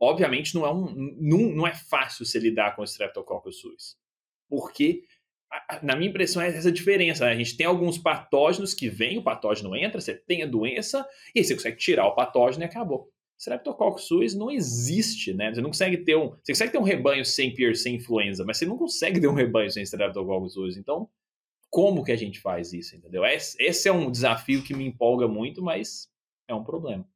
obviamente não é, um, não, não é fácil se lidar com o Streptococcus suis. Porque, na minha impressão, é essa diferença. Né? A gente tem alguns patógenos que vêm, o patógeno entra, você tem a doença, e aí você consegue tirar o patógeno e acabou. Streptococcus suis não existe, né? Você não consegue ter um, você consegue ter um rebanho sem PIR, sem influenza, mas você não consegue ter um rebanho sem Streptococcus suis. Então, como que a gente faz isso, entendeu? É, esse é um desafio que me empolga muito, mas é um problema.